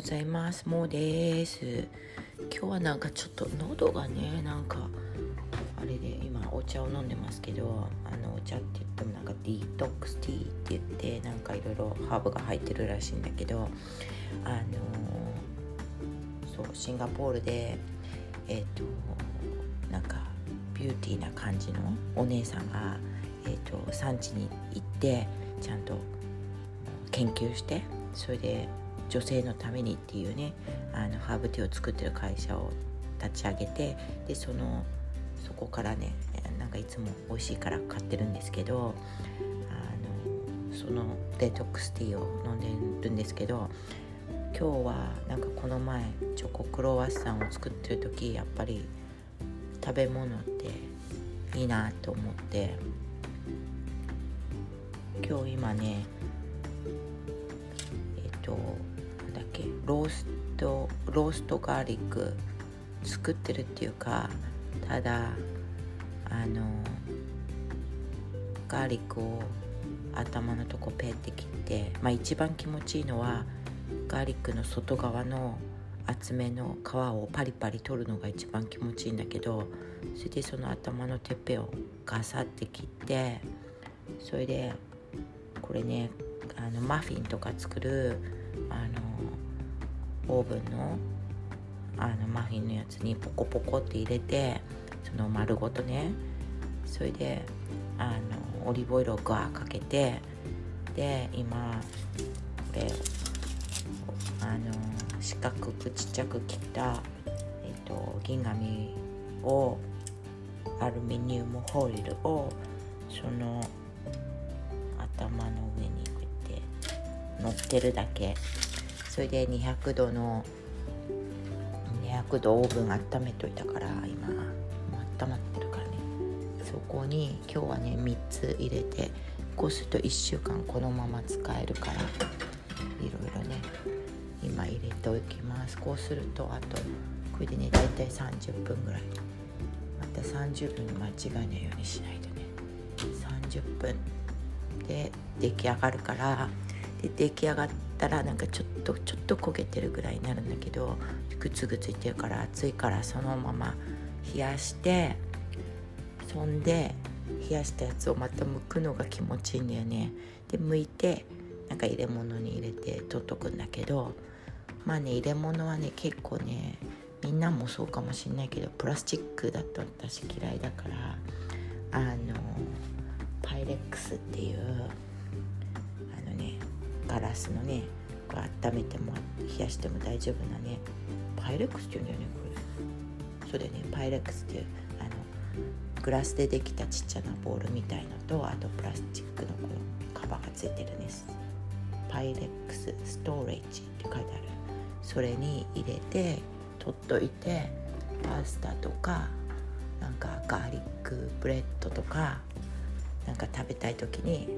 ございます。もうです。今日はなんかちょっと喉がねなんかあれで今お茶を飲んでますけどあのお茶って言ってもなんかディトックスティーって言ってなんかいろいろハーブが入ってるらしいんだけどあのそうシンガポールでえっ、となんかビューティーな感じのお姉さんが、えーと産地に行ってちゃんと研究してそれで女性のためにっていうねあのハーブティーを作ってる会社を立ち上げてでそのそこからねなんかいつも美味しいから買ってるんですけどあのそのデトックスティーを飲んでるんですけど今日はなんかこの前チョコクロワッサンを作ってる時やっぱり食べ物っていいなと思って今日今ねえっとローストローストガーリック作ってるっていうかただあのガーリックを頭のとこペって切ってまあ一番気持ちいいのはガーリックの外側の厚めの皮をパリパリ取るのが一番気持ちいいんだけどそれでその頭のてっぺをガサって切ってそれでこれねあのマフィンとか作るあのオーブンのあのマフィンのやつにポコポコって入れてその丸ごとねそれであのオリーブオイルをガーかけてで今これあの四角くちっちゃく切った、えっと、銀紙をアルミニウムホイルをその頭の上にこうやって乗ってるだけ。それで200度の200度オーブン温めといたから今温まってるからね。そこに今日はね3つ入れてこうすると1週間このまま使えるからいろいろね今入れておきます。こうするとあとこれでね大体30分ぐらい。また30分に間違えないようにしないとね。30分で出来上がるからで出来上がってたらなんかちょっとちょっと焦げてるぐらいになるんだけどグツグツいってるから熱いからそのまま冷やしてそんで冷やしたやつをまた剥くのが気持ちいいんだよね。で剥いてなんか入れ物に入れて取っとくんだけどまあね入れ物はね結構ねみんなもそうかもしんないけどプラスチックだと私嫌いだからあのパイレックスっていうガラスのねこれ温めても冷やしても大丈夫なねパイレックスって言うんだよねこれ。そうだよねパイレックスっていうあのグラスでできたちっちゃなボールみたいのとあとプラスチックのこのカバーがついてるんですPyrex Storage って書いてある。それに入れて取っといてパスタとかなんかガーリックブレッドとかなんか食べたい時に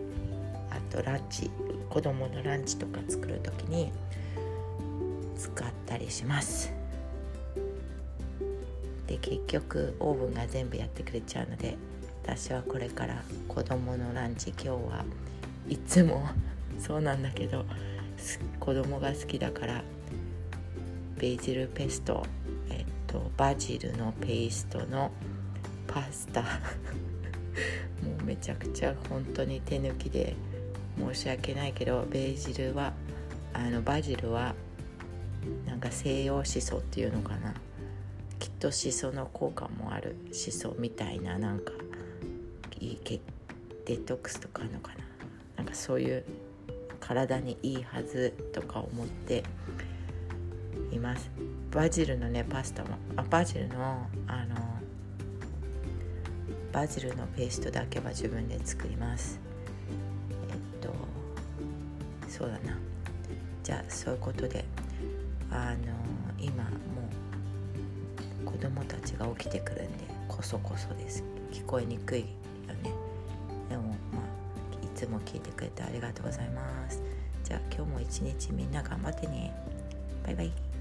あとランチ子供のランチとか作る時に使ったりします。で結局オーブンが全部やってくれちゃうので私はこれから子供のランチ今日はいつも そうなんだけど子供が好きだからベージルペスト、えっと、バジルのペーストのパスタ。もうめちゃくちゃ本当に手抜きで申し訳ないけどベージルはあのバジルはなんか西洋シソっていうのかな。きっとシソの効果もあるシソみたいななんかいいデトックスとかあるのかな。なんかそういう体にいいはずとか思っています。バジルのねパスタもあバジルのあのバジルのペーストだけは自分で作ります。そうだな。じゃあそういうことであの今もう子供たちが起きてくるんでこそこそです。聞こえにくいよね。でもまあいつも聞いてくれてありがとうございます。じゃあ今日も一日みんな頑張ってね。バイバイ。